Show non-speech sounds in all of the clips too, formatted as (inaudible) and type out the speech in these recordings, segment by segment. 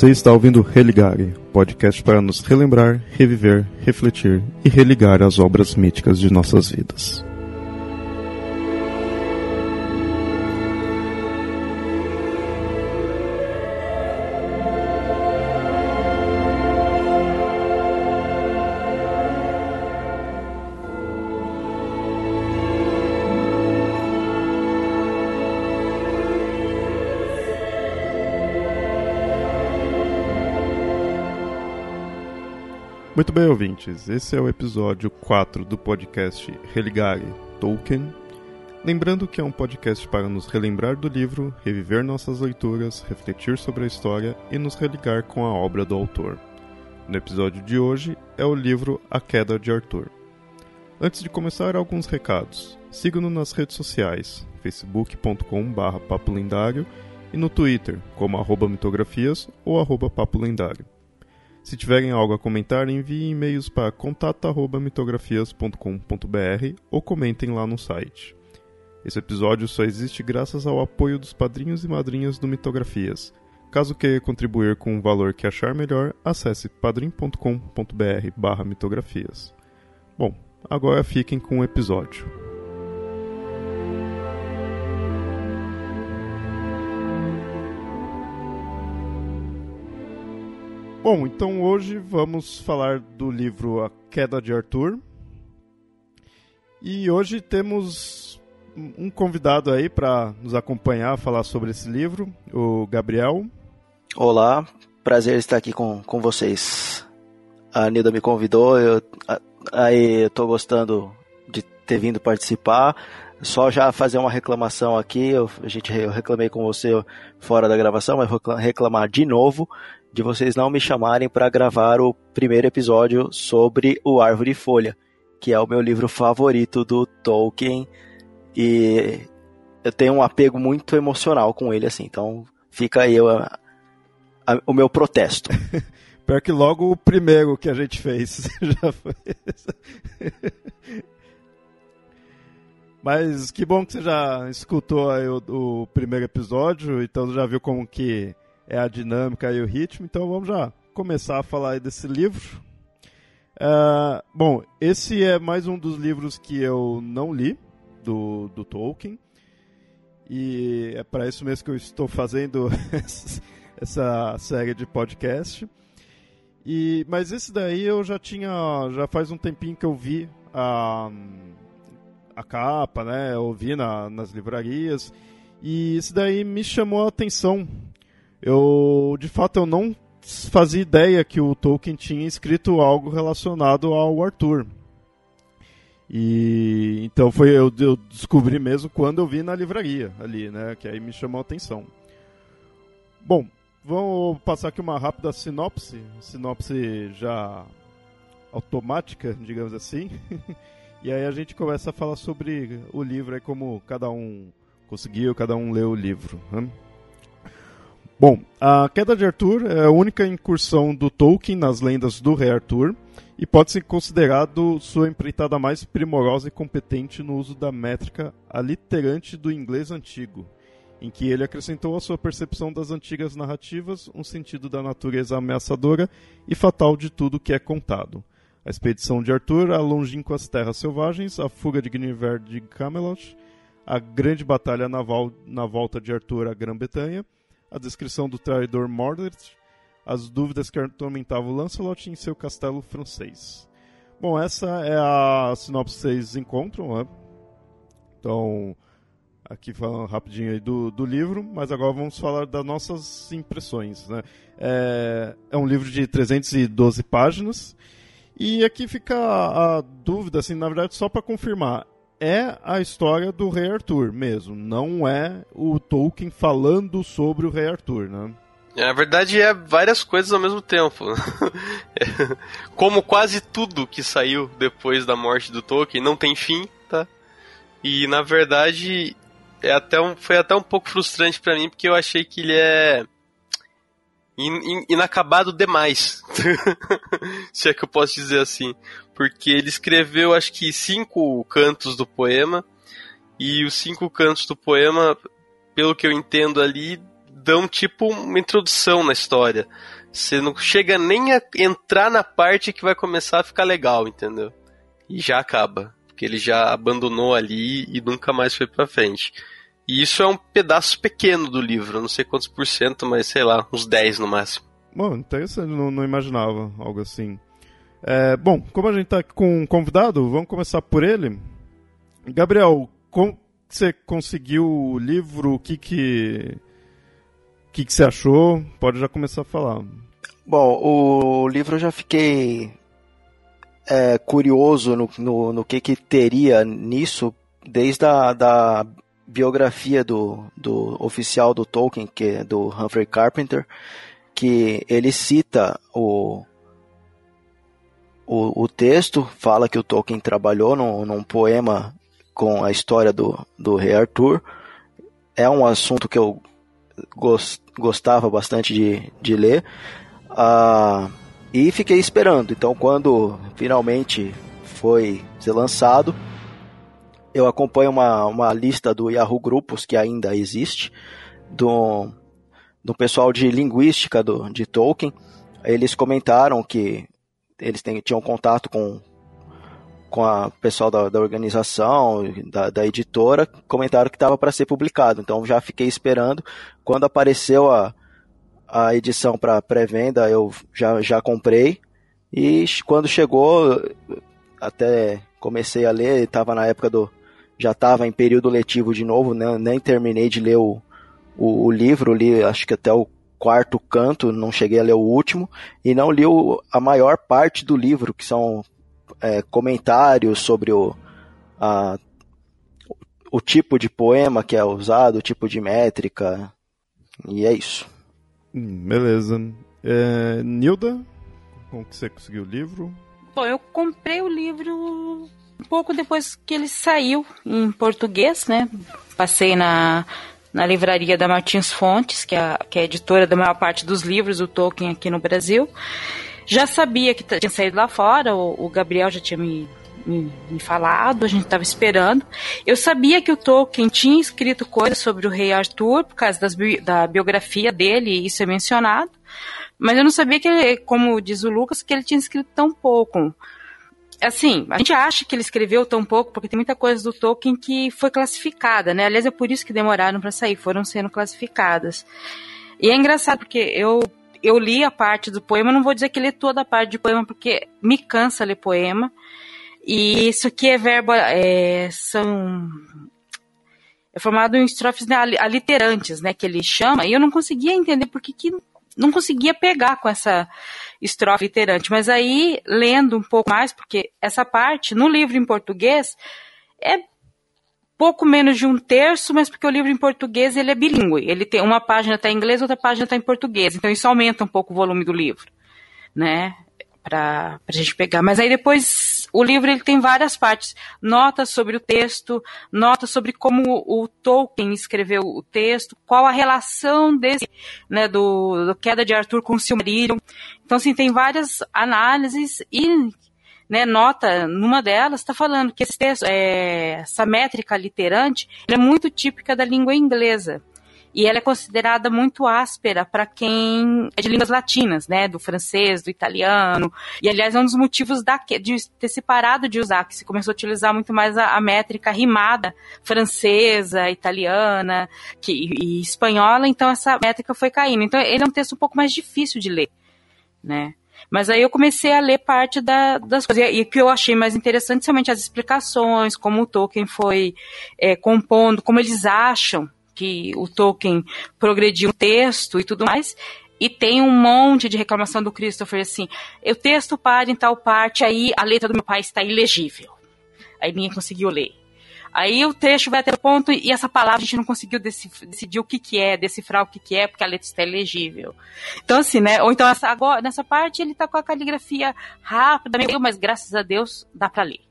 Você está ouvindo Religare, podcast para nos relembrar, reviver, refletir e religar as obras míticas de nossas vidas. Muito bem, ouvintes. Esse é o episódio 4 do podcast Religare Tolkien. Lembrando que é um podcast para nos relembrar do livro, reviver nossas leituras, refletir sobre a história e nos religar com a obra do autor. No episódio de hoje é o livro A Queda de Arthur. Antes de começar, alguns recados. Siga-nos nas redes sociais, facebook.com.br papolendário e no Twitter, como arroba mitografias ou arroba papolendário. Se tiverem algo a comentar, enviem e-mails para contato@mitografias.com.br ou comentem lá no site. Esse episódio só existe graças ao apoio dos padrinhos e madrinhas do Mitografias. Caso queira contribuir com um valor que achar melhor, acesse padrim.com.br/mitografias. Bom, agora fiquem com o episódio. Bom, então hoje vamos falar do livro A Queda de Arthur. E hoje temos um convidado aí para nos acompanhar, falar sobre esse livro, o Gabriel. Olá, prazer estar aqui com, com vocês. A Nilda me convidou, eu, aí gostando de ter vindo participar. Só já fazer uma reclamação aqui, eu, a gente, eu reclamei com você fora da gravação, mas vou reclamar de novo de vocês não me chamarem para gravar o primeiro episódio sobre o Árvore e Folha, que é o meu livro favorito do Tolkien e eu tenho um apego muito emocional com ele assim. Então fica aí a, a, o meu protesto. (laughs) Pior que logo o primeiro que a gente fez (laughs) já foi. (laughs) Mas que bom que você já escutou o, o, primeiro episódio, então já viu como que é a dinâmica e o ritmo. Então vamos já começar a falar desse livro. Uh, bom, esse é mais um dos livros que eu não li do, do Tolkien. E é para isso mesmo que eu estou fazendo (laughs) essa série de podcast. E, mas esse daí eu já tinha. Já faz um tempinho que eu vi a, a capa, né? Eu vi na, nas livrarias. E isso daí me chamou a atenção eu de fato eu não fazia ideia que o Tolkien tinha escrito algo relacionado ao Arthur. E então foi eu, eu, descobri mesmo quando eu vi na livraria ali, né, que aí me chamou a atenção. Bom, vamos passar aqui uma rápida sinopse, sinopse já automática, (laughs) digamos assim. (laughs) e aí a gente começa a falar sobre o livro aí como cada um conseguiu, cada um leu o livro. Né? Bom, a Queda de Arthur é a única incursão do Tolkien nas lendas do Rei Arthur e pode ser considerado sua empreitada mais primorosa e competente no uso da métrica aliterante do inglês antigo, em que ele acrescentou à sua percepção das antigas narrativas um sentido da natureza ameaçadora e fatal de tudo que é contado. A expedição de Arthur a longínquas terras selvagens, a fuga de Guinevere de Camelot, a grande batalha naval na volta de Arthur à Grã-Bretanha, a descrição do traidor Mordred, as dúvidas que atormentavam Lancelot em seu castelo francês. Bom, essa é a sinopse que vocês encontram, né? Então, aqui falando rapidinho aí do, do livro, mas agora vamos falar das nossas impressões, né? É, é um livro de 312 páginas, e aqui fica a, a dúvida, assim, na verdade, só para confirmar, é a história do Rei Arthur mesmo, não é o Tolkien falando sobre o Rei Arthur, né? Na verdade é várias coisas ao mesmo tempo. (laughs) Como quase tudo que saiu depois da morte do Tolkien não tem fim, tá? E na verdade é até um, foi até um pouco frustrante para mim porque eu achei que ele é in, inacabado demais. (laughs) Se é que eu posso dizer assim. Porque ele escreveu, acho que, cinco cantos do poema. E os cinco cantos do poema, pelo que eu entendo ali, dão tipo uma introdução na história. Você não chega nem a entrar na parte que vai começar a ficar legal, entendeu? E já acaba. Porque ele já abandonou ali e nunca mais foi pra frente. E isso é um pedaço pequeno do livro, não sei quantos por cento, mas sei lá, uns 10 no máximo. Bom, interessante, não, não imaginava algo assim. É, bom, como a gente está com um convidado, vamos começar por ele. Gabriel, como você conseguiu o livro? O que que, que, que você achou? Pode já começar a falar. Bom, o livro eu já fiquei é, curioso no, no, no, que, que teria nisso, desde a da biografia do, do oficial do Tolkien, que é do Humphrey Carpenter, que ele cita o, o, o texto, fala que o Tolkien trabalhou num, num poema com a história do, do rei Arthur. É um assunto que eu gost, gostava bastante de, de ler. Ah, e fiquei esperando. Então, quando finalmente foi ser lançado, eu acompanho uma, uma lista do Yahoo Grupos, que ainda existe, do, do pessoal de linguística do, de Tolkien. Eles comentaram que eles têm, tinham contato com, com a pessoal da, da organização, da, da, editora, comentaram que estava para ser publicado. Então já fiquei esperando. Quando apareceu a, a edição para pré-venda, eu já, já comprei. E quando chegou, até comecei a ler, estava na época do. Já estava em período letivo de novo, né? nem terminei de ler o, o, o livro, li acho que até o quarto canto, não cheguei a ler o último, e não li o, a maior parte do livro, que são é, comentários sobre o, a, o tipo de poema que é usado, o tipo de métrica, e é isso. Hum, beleza. É, Nilda, como que você conseguiu o livro? Bom, eu comprei o livro pouco depois que ele saiu em português, né? Passei na, na livraria da Martins Fontes, que é, que é editora da maior parte dos livros do Tolkien aqui no Brasil. Já sabia que tinha saído lá fora, o, o Gabriel já tinha me, me, me falado, a gente estava esperando. Eu sabia que o Tolkien tinha escrito coisas sobre o rei Arthur, por causa das, da biografia dele, isso é mencionado. Mas eu não sabia que, ele, como diz o Lucas, que ele tinha escrito tão pouco. Assim, a gente acha que ele escreveu tão pouco porque tem muita coisa do Tolkien que foi classificada, né? Aliás, é por isso que demoraram para sair, foram sendo classificadas. E é engraçado porque eu eu li a parte do poema, não vou dizer que li toda a parte de poema, porque me cansa ler poema. E isso aqui é verbo. É, são. É formado em estrofes né, aliterantes, né? Que ele chama, e eu não conseguia entender porque que não conseguia pegar com essa estrofe literante. Mas aí, lendo um pouco mais, porque essa parte, no livro em português, é pouco menos de um terço, mas porque o livro em português ele é bilíngue. Ele tem uma página está em inglês, outra página está em português. Então isso aumenta um pouco o volume do livro, né? Para a gente pegar. Mas aí depois o livro ele tem várias partes, notas sobre o texto, notas sobre como o Tolkien escreveu o texto, qual a relação desse, né, do, do queda de Arthur com o Silmarillion. Então assim tem várias análises e né, nota numa delas está falando que esse texto, é, essa métrica literante é muito típica da língua inglesa e ela é considerada muito áspera para quem é de línguas latinas, né, do francês, do italiano, e aliás é um dos motivos da, de ter se parado de usar, que se começou a utilizar muito mais a, a métrica rimada francesa, italiana que, e espanhola, então essa métrica foi caindo. Então ele é um texto um pouco mais difícil de ler, né. Mas aí eu comecei a ler parte da, das coisas. E o que eu achei mais interessante, somente as explicações, como o Tolkien foi é, compondo, como eles acham que o Tolkien progrediu o texto e tudo mais. E tem um monte de reclamação do Christopher assim: o texto para em tal parte, aí a letra do meu pai está ilegível. Aí ninguém conseguiu ler. Aí o trecho vai até o ponto e essa palavra a gente não conseguiu decidir o que que é, decifrar o que que é, porque a letra está elegível. Então assim, né? Ou então essa, agora, nessa parte ele está com a caligrafia rápida, mas graças a Deus dá para ler.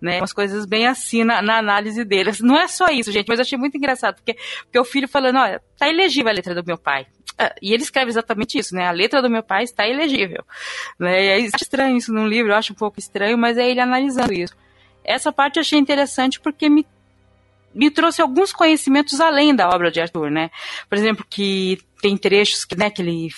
Né, umas coisas bem assim na, na, análise dele. Não é só isso, gente, mas eu achei muito engraçado, porque, porque o filho falando, olha, tá elegível a letra do meu pai. Ah, e ele escreve exatamente isso, né? A letra do meu pai está elegível. Né? E é estranho isso num livro, eu acho um pouco estranho, mas é ele analisando isso. Essa parte eu achei interessante porque me me trouxe alguns conhecimentos além da obra de Arthur, né? Por exemplo, que tem trechos que, né, que ele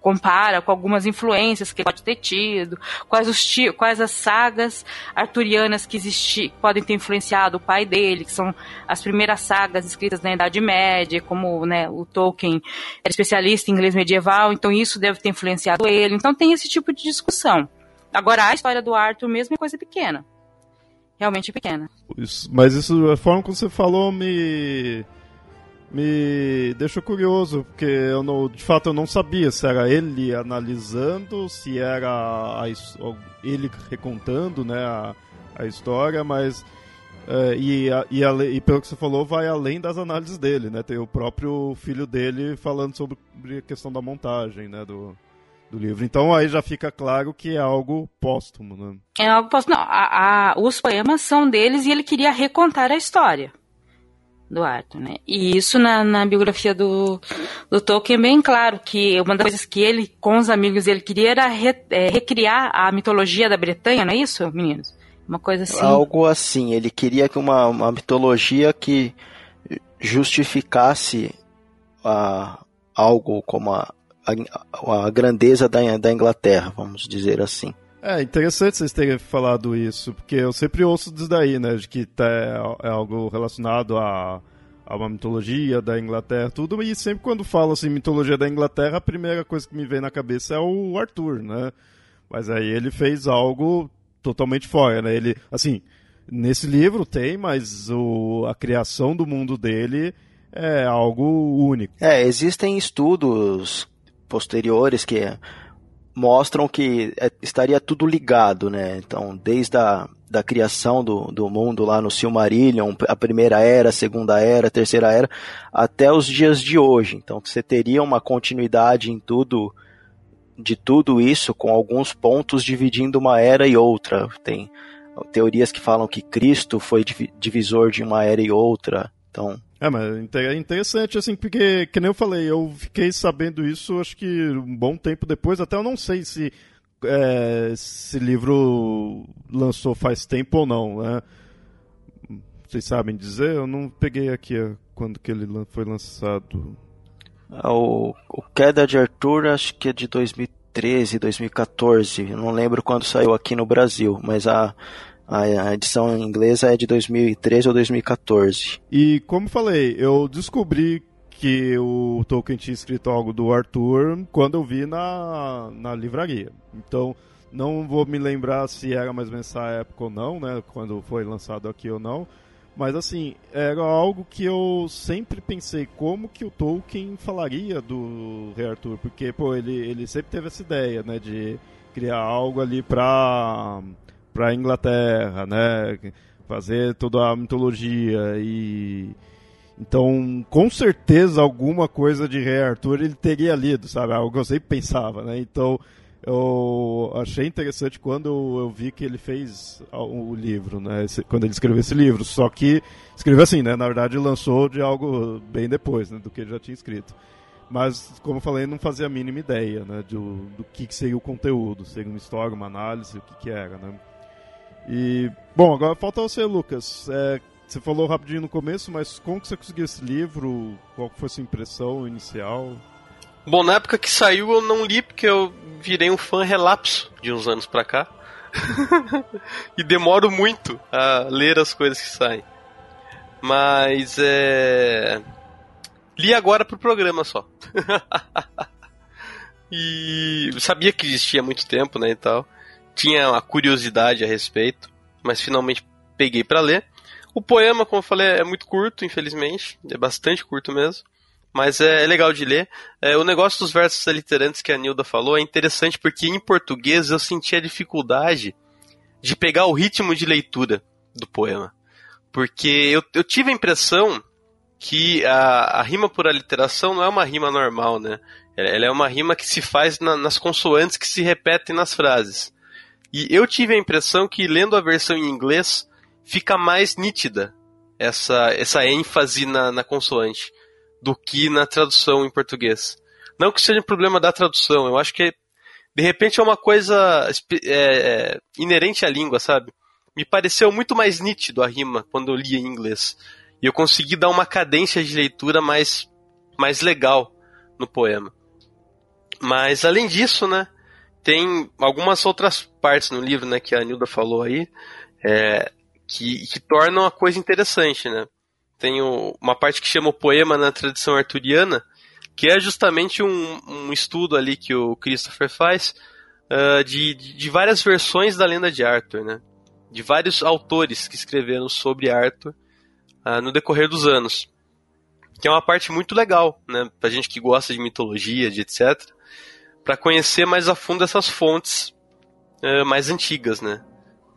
compara com algumas influências que pode ter tido, quais, os quais as sagas arturianas que existi, podem ter influenciado o pai dele, que são as primeiras sagas escritas na Idade Média, como né, o Tolkien era especialista em inglês medieval, então isso deve ter influenciado ele. Então tem esse tipo de discussão. Agora, a história do Arthur mesmo é coisa pequena. Realmente pequena. Isso, mas isso, a forma como você falou me me deixou curioso, porque eu não, de fato eu não sabia se era ele analisando, se era a, ele recontando né, a, a história, mas. É, e, e, e, pelo que você falou, vai além das análises dele, né? Tem o próprio filho dele falando sobre a questão da montagem, né? Do, do livro. Então aí já fica claro que é algo póstumo, né? É algo póstumo. Não, a, a, os poemas são deles e ele queria recontar a história do Arthur, né? E isso na, na biografia do, do Tolkien é bem claro, que uma das coisas que ele, com os amigos, ele queria era re, é, recriar a mitologia da Bretanha, não é isso, meninos? Uma coisa assim. Algo assim, ele queria que uma, uma mitologia que justificasse a, algo como a, a, a grandeza da, da Inglaterra, vamos dizer assim. É interessante vocês terem falado isso, porque eu sempre ouço disso daí, né? De que tá, é algo relacionado a, a uma mitologia da Inglaterra, tudo, e sempre quando falo assim, mitologia da Inglaterra, a primeira coisa que me vem na cabeça é o Arthur, né? Mas aí ele fez algo totalmente fora, né? Ele, assim, nesse livro tem, mas o, a criação do mundo dele é algo único. É, existem estudos posteriores que mostram que é, estaria tudo ligado, né? Então, desde a da criação do, do mundo lá no Silmarillion, a primeira era, a segunda era, a terceira era, até os dias de hoje. Então, você teria uma continuidade em tudo, de tudo isso, com alguns pontos dividindo uma era e outra. Tem teorias que falam que Cristo foi divisor de uma era e outra. Então, é, mas é interessante, assim, porque, que nem eu falei, eu fiquei sabendo isso, acho que um bom tempo depois, até eu não sei se é, esse livro lançou faz tempo ou não, né? Vocês sabem dizer? Eu não peguei aqui quando que ele foi lançado. Ah, o, o Queda de Arthur, acho que é de 2013, 2014. Eu não lembro quando saiu aqui no Brasil, mas a, a edição inglesa é de 2013 ou 2014. E como falei, eu descobri que o Tolkien tinha escrito algo do Arthur quando eu vi na, na livraria. Então, não vou me lembrar se era mais ou menos essa época ou não, né? Quando foi lançado aqui ou não. Mas assim, era algo que eu sempre pensei como que o Tolkien falaria do Rei Arthur, porque pô, ele, ele sempre teve essa ideia, né, de criar algo ali pra para a Inglaterra, né? Fazer toda a mitologia e então, com certeza alguma coisa de Rei Arthur ele teria lido, sabe? Algo que eu sempre pensava, né? Então, eu achei interessante quando eu vi que ele fez o livro, né? Quando ele escreveu esse livro. Só que escreveu assim, né? Na verdade, lançou de algo bem depois, né? Do que ele já tinha escrito. Mas, como eu falei, não fazia a mínima ideia, né? Do, do que, que seria o conteúdo. Seria uma história, uma análise, o que, que era, né? E, bom, agora falta você, Lucas. É, você falou rapidinho no começo, mas como que você conseguiu esse livro? Qual foi a sua impressão inicial? Bom, na época que saiu eu não li porque eu virei um fã relapso de uns anos pra cá. (laughs) e demoro muito a ler as coisas que saem. Mas é. Li agora pro programa só. (laughs) e sabia que existia há muito tempo, né, e tal tinha uma curiosidade a respeito, mas finalmente peguei para ler. O poema, como eu falei, é muito curto, infelizmente, é bastante curto mesmo, mas é, é legal de ler. É, o negócio dos versos aliterantes que a Nilda falou é interessante porque em português eu senti a dificuldade de pegar o ritmo de leitura do poema. Porque eu, eu tive a impressão que a, a, rima por aliteração não é uma rima normal, né? Ela é uma rima que se faz na, nas consoantes que se repetem nas frases. E eu tive a impressão que lendo a versão em inglês fica mais nítida essa, essa ênfase na, na consoante do que na tradução em português. Não que seja um problema da tradução, eu acho que de repente é uma coisa é, é, inerente à língua, sabe? Me pareceu muito mais nítido a rima quando eu li em inglês. E eu consegui dar uma cadência de leitura mais, mais legal no poema. Mas além disso, né, tem algumas outras partes no livro, né, que a Nilda falou aí, é, que, que tornam a coisa interessante, né. Tem o, uma parte que chama o poema na tradição arturiana, que é justamente um, um estudo ali que o Christopher faz uh, de, de várias versões da lenda de Arthur, né? De vários autores que escreveram sobre Arthur uh, no decorrer dos anos. Que é uma parte muito legal, né? Pra gente que gosta de mitologia, de etc. para conhecer mais a fundo essas fontes uh, mais antigas, né?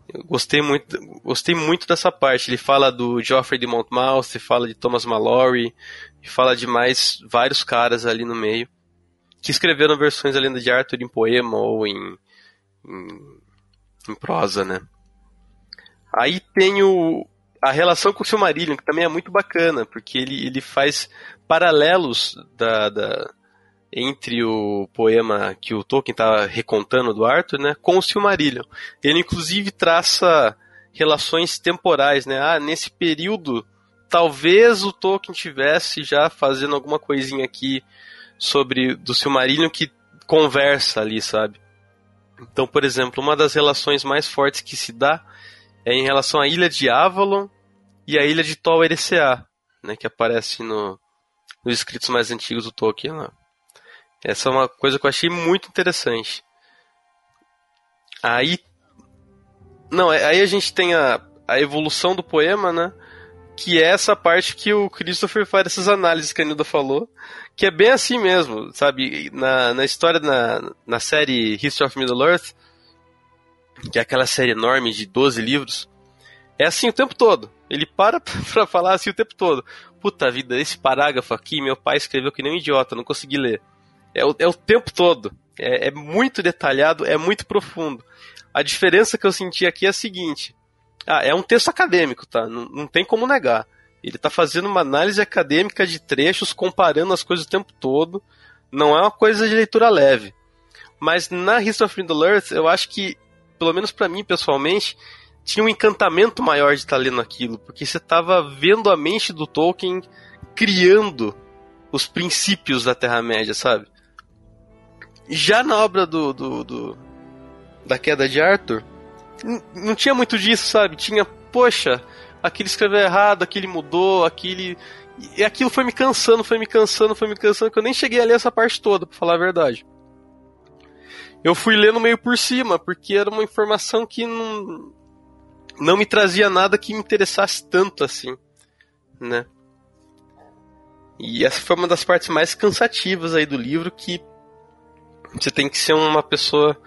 Eu gostei muito, gostei muito dessa parte. Ele fala do Geoffrey de Monmouth, fala de Thomas Mallory, fala de mais vários caras ali no meio que escreveram versões da lenda de Arthur em poema ou em, em, em prosa, né? Aí tem o, a relação com o Silmarillion, que também é muito bacana, porque ele, ele faz paralelos da, da, entre o poema que o Tolkien está recontando do Arthur, né, com o Silmarillion. Ele inclusive traça relações temporais, né? Ah, nesse período talvez o Tolkien tivesse já fazendo alguma coisinha aqui sobre do Silmarillion que conversa ali, sabe? Então, por exemplo, uma das relações mais fortes que se dá é em relação à ilha de Avalon e à ilha de Tol Eressëa, né, que aparece no, nos escritos mais antigos do Tolkien lá. Essa é uma coisa que eu achei muito interessante. Aí não, é, aí a gente tem a, a evolução do poema, né? que é essa parte que o Christopher faz essas análises que a Nilda falou, que é bem assim mesmo, sabe? Na, na história, na, na série History of Middle-earth, que é aquela série enorme de 12 livros, é assim o tempo todo. Ele para (laughs) pra falar assim o tempo todo. Puta vida, esse parágrafo aqui, meu pai escreveu que nem um idiota, não consegui ler. É o, é o tempo todo. É, é muito detalhado, é muito profundo. A diferença que eu senti aqui é a seguinte: ah, é um texto acadêmico, tá? Não, não tem como negar. Ele está fazendo uma análise acadêmica de trechos, comparando as coisas o tempo todo. Não é uma coisa de leitura leve. Mas na History of Middle Earth, eu acho que, pelo menos para mim pessoalmente, tinha um encantamento maior de estar tá lendo aquilo, porque você estava vendo a mente do Tolkien criando os princípios da Terra-média, sabe? Já na obra do, do, do, da Queda de Arthur, não tinha muito disso, sabe? Tinha, poxa, aquele escreveu errado, aquele mudou, aquele. E aquilo foi me cansando, foi me cansando, foi me cansando, que eu nem cheguei a ler essa parte toda, pra falar a verdade. Eu fui lendo meio por cima, porque era uma informação que não, não me trazia nada que me interessasse tanto assim, né? E essa foi uma das partes mais cansativas aí do livro, que você tem que ser uma pessoa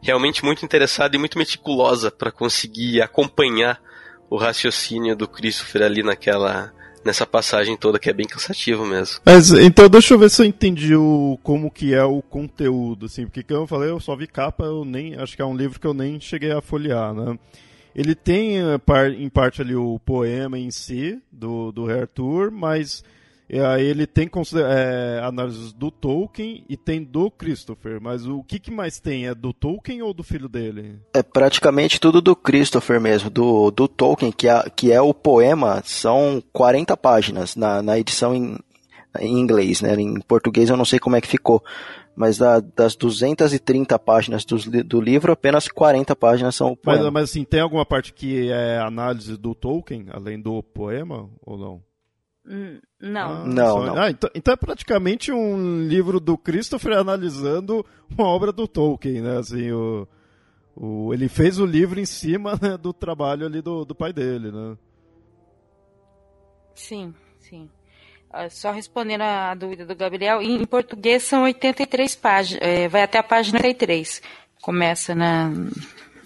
realmente muito interessada e muito meticulosa para conseguir acompanhar o raciocínio do Christopher ali naquela nessa passagem toda que é bem cansativo mesmo. Mas então deixa eu ver se eu entendi o como que é o conteúdo assim, porque como eu falei, eu só vi capa, eu nem acho que é um livro que eu nem cheguei a folhear, né? Ele tem eh, em parte ali o poema em si do do Arthur, mas e aí ele tem é, análises do Tolkien e tem do Christopher, mas o que, que mais tem? É do Tolkien ou do filho dele? É praticamente tudo do Christopher mesmo, do, do Tolkien, que é, que é o poema, são 40 páginas na, na edição em, em inglês, né? Em português eu não sei como é que ficou, mas da, das 230 páginas do, do livro, apenas 40 páginas são o poema. Mas, mas assim, tem alguma parte que é análise do Tolkien, além do poema, ou não? Hum, não. Ah, não, não. Ah, então, então, é praticamente um livro do Christopher analisando uma obra do Tolkien, né? Assim, o, o, ele fez o livro em cima né, do trabalho ali do, do pai dele, né? Sim, sim. Uh, só respondendo a dúvida do Gabriel, em, em português são 83 páginas, é, vai até a página 83. Começa na.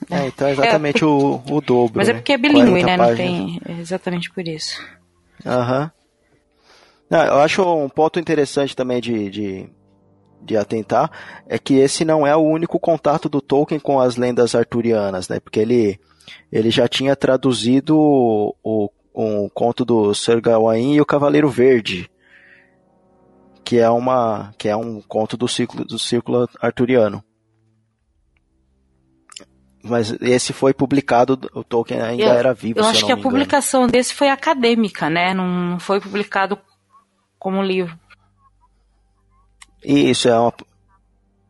É, então é exatamente é, o, o dobro. Mas é porque é bilíngue, né? Não tem. É exatamente por isso. Aham. Uhum. Não, eu acho um ponto interessante também de, de, de, atentar é que esse não é o único contato do Tolkien com as lendas arturianas, né? Porque ele, ele já tinha traduzido o, o um conto do Sir Gawain e o Cavaleiro Verde, que é uma que é um conto do círculo do círculo arturiano. mas esse foi publicado, o Tolkien ainda eu, era vivo. Eu acho que a publicação desse foi acadêmica, né? Não foi publicado como livro. Isso, é uma,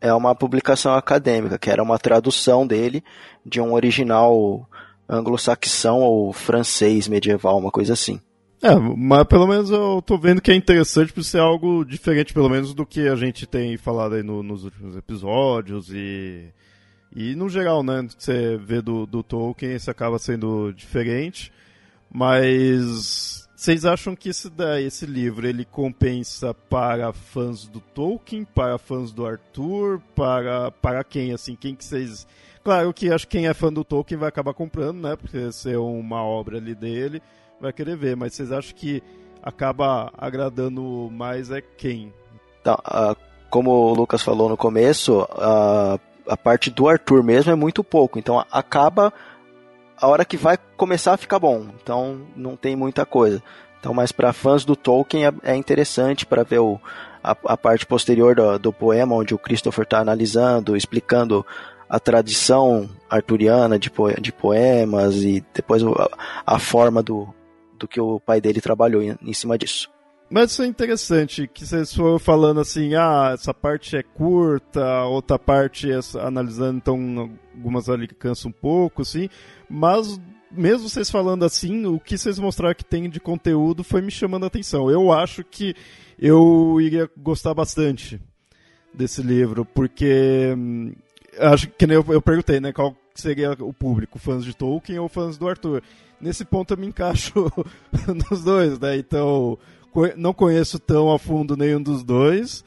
é uma publicação acadêmica, que era uma tradução dele de um original anglo-saxão ou francês medieval, uma coisa assim. É, mas pelo menos eu tô vendo que é interessante por ser algo diferente, pelo menos, do que a gente tem falado aí no, nos últimos episódios e. E no geral, né? Que você vê do, do Tolkien, isso acaba sendo diferente. Mas vocês acham que esse, daí, esse livro ele compensa para fãs do Tolkien, para fãs do Arthur, para, para quem, assim, quem que vocês... Claro que acho que quem é fã do Tolkien vai acabar comprando, né, porque ser uma obra ali dele, vai querer ver, mas vocês acham que acaba agradando mais é quem? Então, uh, como o Lucas falou no começo, uh, a parte do Arthur mesmo é muito pouco, então acaba a hora que vai começar a ficar bom. Então não tem muita coisa. Então, mas para fãs do Tolkien é, é interessante para ver o, a, a, parte posterior do, do, poema, onde o Christopher está analisando, explicando a tradição arturiana de, poe, de poemas e depois a, a, forma do, do que o pai dele trabalhou em, em cima disso. Mas isso é interessante, que vocês foram falando assim, ah, essa parte é curta, outra parte é analisando, então algumas ali cansam um pouco, assim, mas mesmo vocês falando assim, o que vocês mostraram que tem de conteúdo foi me chamando a atenção. Eu acho que eu iria gostar bastante desse livro, porque hum, acho que nem eu, eu perguntei, né, qual seria o público, fãs de Tolkien ou fãs do Arthur. Nesse ponto eu me encaixo (laughs) nos dois, né? Então, não conheço tão a fundo nenhum dos dois,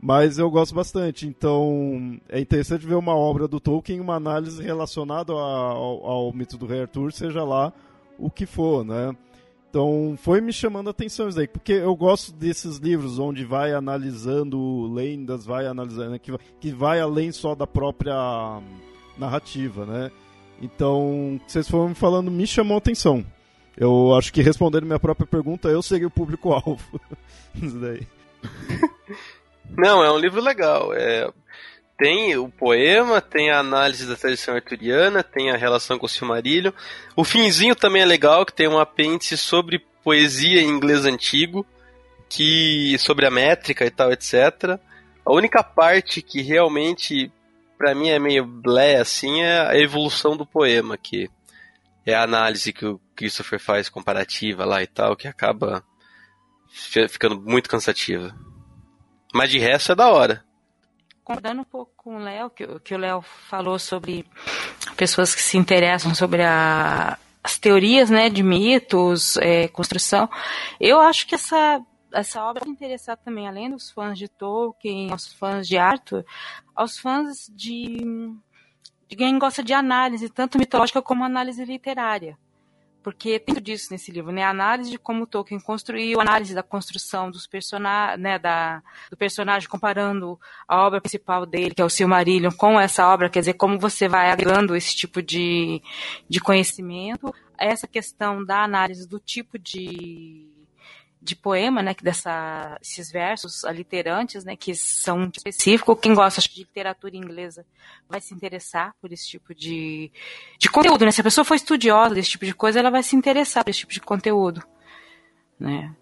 mas eu gosto bastante. Então é interessante ver uma obra do Tolkien, uma análise relacionada ao, ao mito do Rei Arthur, seja lá o que for, né? Então foi me chamando a atenção isso daí, porque eu gosto desses livros onde vai analisando lendas, vai analisando, né, que, que vai além só da própria narrativa, né? Então, vocês foram me falando, me chamou a atenção. Eu acho que respondendo minha própria pergunta, eu seria o público-alvo. (laughs) Isso daí. Não, é um livro legal. É, tem o poema, tem a análise da tradição arturiana, tem a relação com o Silmarillion. O finzinho também é legal, que tem um apêndice sobre poesia em inglês antigo, que sobre a métrica e tal, etc. A única parte que realmente para mim é meio blé assim é a evolução do poema, que é a análise que o Christopher faz comparativa lá e tal, que acaba ficando muito cansativa. Mas de resto é da hora. Concordando um pouco com o Léo, que, que o Léo falou sobre pessoas que se interessam sobre a, as teorias né, de mitos, é, construção, eu acho que essa, essa obra vai interessar também, além dos fãs de Tolkien, aos fãs de Arthur, aos fãs de de quem gosta de análise, tanto mitológica como análise literária. Porque tem tudo disso nesse livro, né? A análise de como Tolkien construiu, a análise da construção dos personagens, né, da, do personagem comparando a obra principal dele, que é o Silmarillion, com essa obra, quer dizer, como você vai agregando esse tipo de, de conhecimento. Essa questão da análise do tipo de de poema, né, que dessa, esses versos aliterantes, né, que são específicos. Quem gosta de literatura inglesa vai se interessar por esse tipo de, de conteúdo, né? Se a pessoa for estudiosa desse tipo de coisa, ela vai se interessar por esse tipo de conteúdo, né?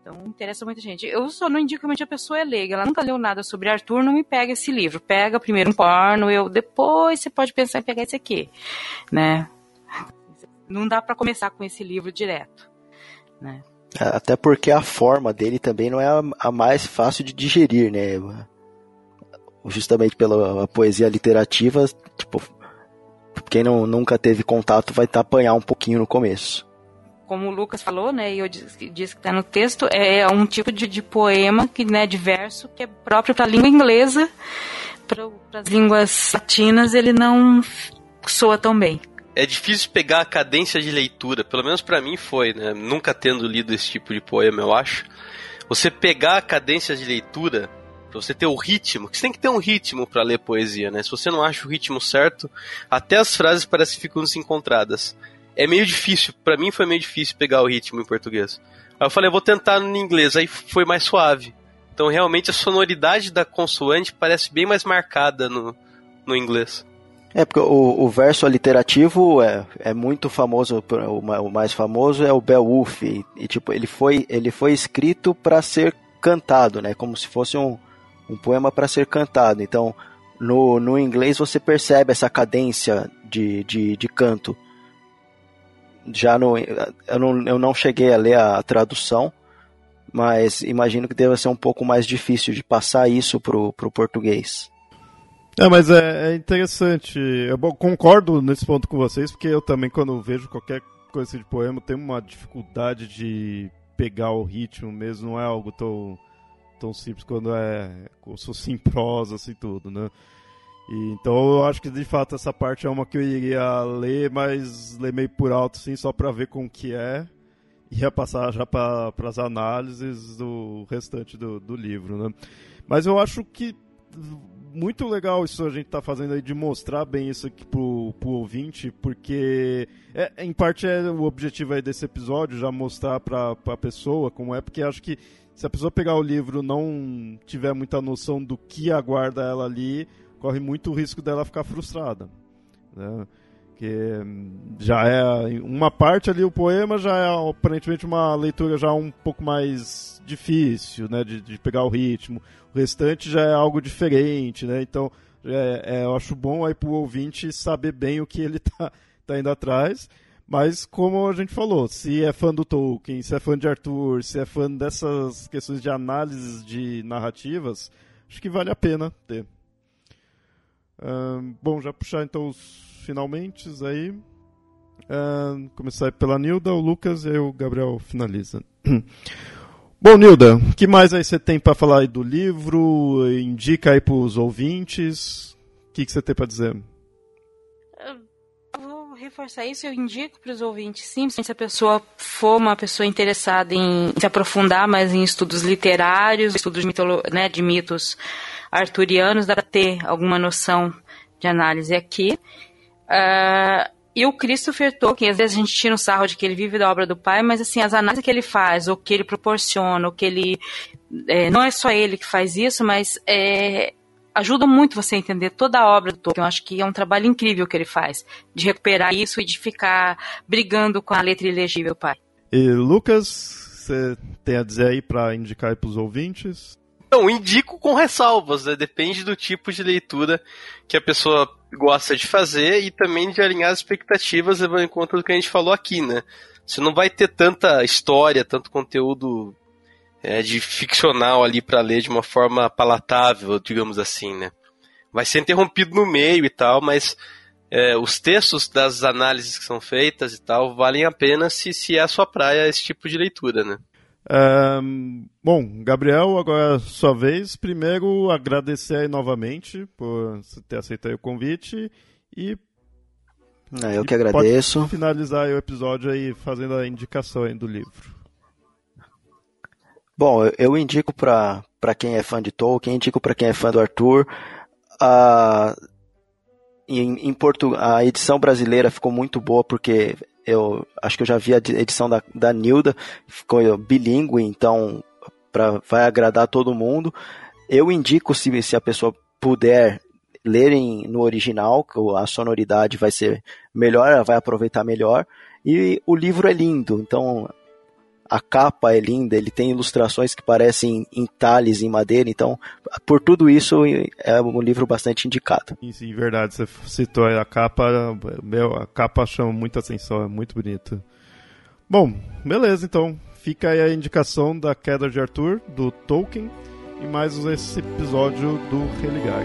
Então, interessa muita gente. Eu só não indico que a pessoa é leiga. Ela nunca leu nada sobre Arthur, não me pega esse livro. Pega primeiro um porno, eu depois você pode pensar em pegar esse aqui, né? Não dá para começar com esse livro direto, né? Até porque a forma dele também não é a, mais fácil de digerir, né? Justamente pela poesia literativa, tipo, quem não, nunca teve contato vai tá apanhar um pouquinho no começo. Como o Lucas falou, né, e eu disse, disse que está no texto, é um tipo de, de poema que, né, diverso, que é próprio para a língua inglesa, para as línguas latinas ele não soa tão bem é difícil pegar a cadência de leitura, pelo menos para mim foi, né? Nunca tendo lido esse tipo de poema, eu acho. Você pegar a cadência de leitura, pra você ter o ritmo, que você tem que ter um ritmo para ler poesia, né? Se você não acha o ritmo certo, até as frases parecem ficam desencontradas. É meio difícil, para mim foi meio difícil pegar o ritmo em português. Aí eu falei, eu vou tentar no inglês, aí foi mais suave. Então realmente a sonoridade da consoante parece bem mais marcada no, no inglês. É, porque o, o verso literativo é, é muito famoso, o, mais famoso é o Beowulf, e, e tipo, ele foi, ele foi escrito para ser cantado, né, como se fosse um, um poema para ser cantado, então no, no inglês você percebe essa cadência de, de, de canto. Já no, eu, não, eu não cheguei a ler a tradução, mas imagino que deva ser um pouco mais difícil de passar isso pro, pro português. É, mas é, é interessante. Eu concordo nesse ponto com vocês, porque eu também, quando vejo qualquer coisa assim de poema, tenho uma dificuldade de pegar o ritmo mesmo, não é algo tão, tão simples quando é como se fosse em prosa, assim, tudo, né? E, então eu acho que de fato essa parte é uma que eu iria ler, mas ler meio por alto, sim, só para ver como que é. Ia passar já para as análises do restante do, do livro, né? Mas eu acho que muito legal isso a gente tá fazendo aí de mostrar bem isso aqui pro, pro ouvinte, porque é, em parte é o objetivo aí desse episódio, já mostrar pra, pra pessoa como é, porque acho que se a pessoa pegar o livro não tiver muita noção do que aguarda ela ali, corre muito o risco dela ficar frustrada. Né? Que já é uma parte ali o poema já é aparentemente uma leitura já um pouco mais difícil né de, de pegar o ritmo. O restante já é algo diferente né então é, é, eu acho bom aí para o ouvinte saber bem o que ele (laughs) tá, tá indo atrás. Mas como a gente falou se é fã do Tolkien se é fã de Arthur se é fã dessas questões de análises de narrativas acho que vale a pena ter. Bom já puxar então os finalmente aí. Uh, começar pela Nilda, o Lucas e o Gabriel finaliza. (clears throat) Bom, Nilda, o que mais aí você tem para falar aí do livro? Indica aí para os ouvintes. O que, que você tem para dizer? Reforçar isso, eu indico para os ouvintes, sim, se a pessoa for uma pessoa interessada em se aprofundar mais em estudos literários, estudos de, mitolo, né, de mitos arturianos, dá para ter alguma noção de análise aqui. Uh, e o Christopher Tolkien, às vezes a gente tira um sarro de que ele vive da obra do pai, mas assim, as análises que ele faz, o que ele proporciona, o que ele. É, não é só ele que faz isso, mas é, ajuda muito você a entender toda a obra do Tolkien. Eu acho que é um trabalho incrível que ele faz, de recuperar isso e de ficar brigando com a letra ilegível, pai. E Lucas, você tem a dizer aí para indicar para os ouvintes? Não, indico com ressalvas, né? Depende do tipo de leitura que a pessoa gosta de fazer e também de alinhar as expectativas levando em conta do que a gente falou aqui, né? Você não vai ter tanta história, tanto conteúdo é, de ficcional ali para ler de uma forma palatável, digamos assim, né? Vai ser interrompido no meio e tal, mas é, os textos das análises que são feitas e tal valem a pena se, se é a sua praia esse tipo de leitura, né? Um, bom, Gabriel, agora é sua vez. Primeiro, agradecer aí novamente por ter aceitado o convite e. É, eu que agradeço. Pode finalizar o episódio aí fazendo a indicação aí do livro. Bom, eu indico para quem é fã de Tolkien, indico para quem é fã do Arthur. A, em, em Porto, a edição brasileira ficou muito boa porque eu acho que eu já vi a edição da, da Nilda, ficou bilíngue, então pra, vai agradar todo mundo. Eu indico, se, se a pessoa puder lerem no original, que a sonoridade vai ser melhor, ela vai aproveitar melhor. E o livro é lindo, então a capa é linda, ele tem ilustrações que parecem entalhes em madeira, então por tudo isso é um livro bastante indicado. Sim, verdade, você citou a capa, meu, a capa chama muita atenção, é muito bonita. Bom, beleza, então fica aí a indicação da Queda de Arthur, do Tolkien, e mais esse episódio do Religar.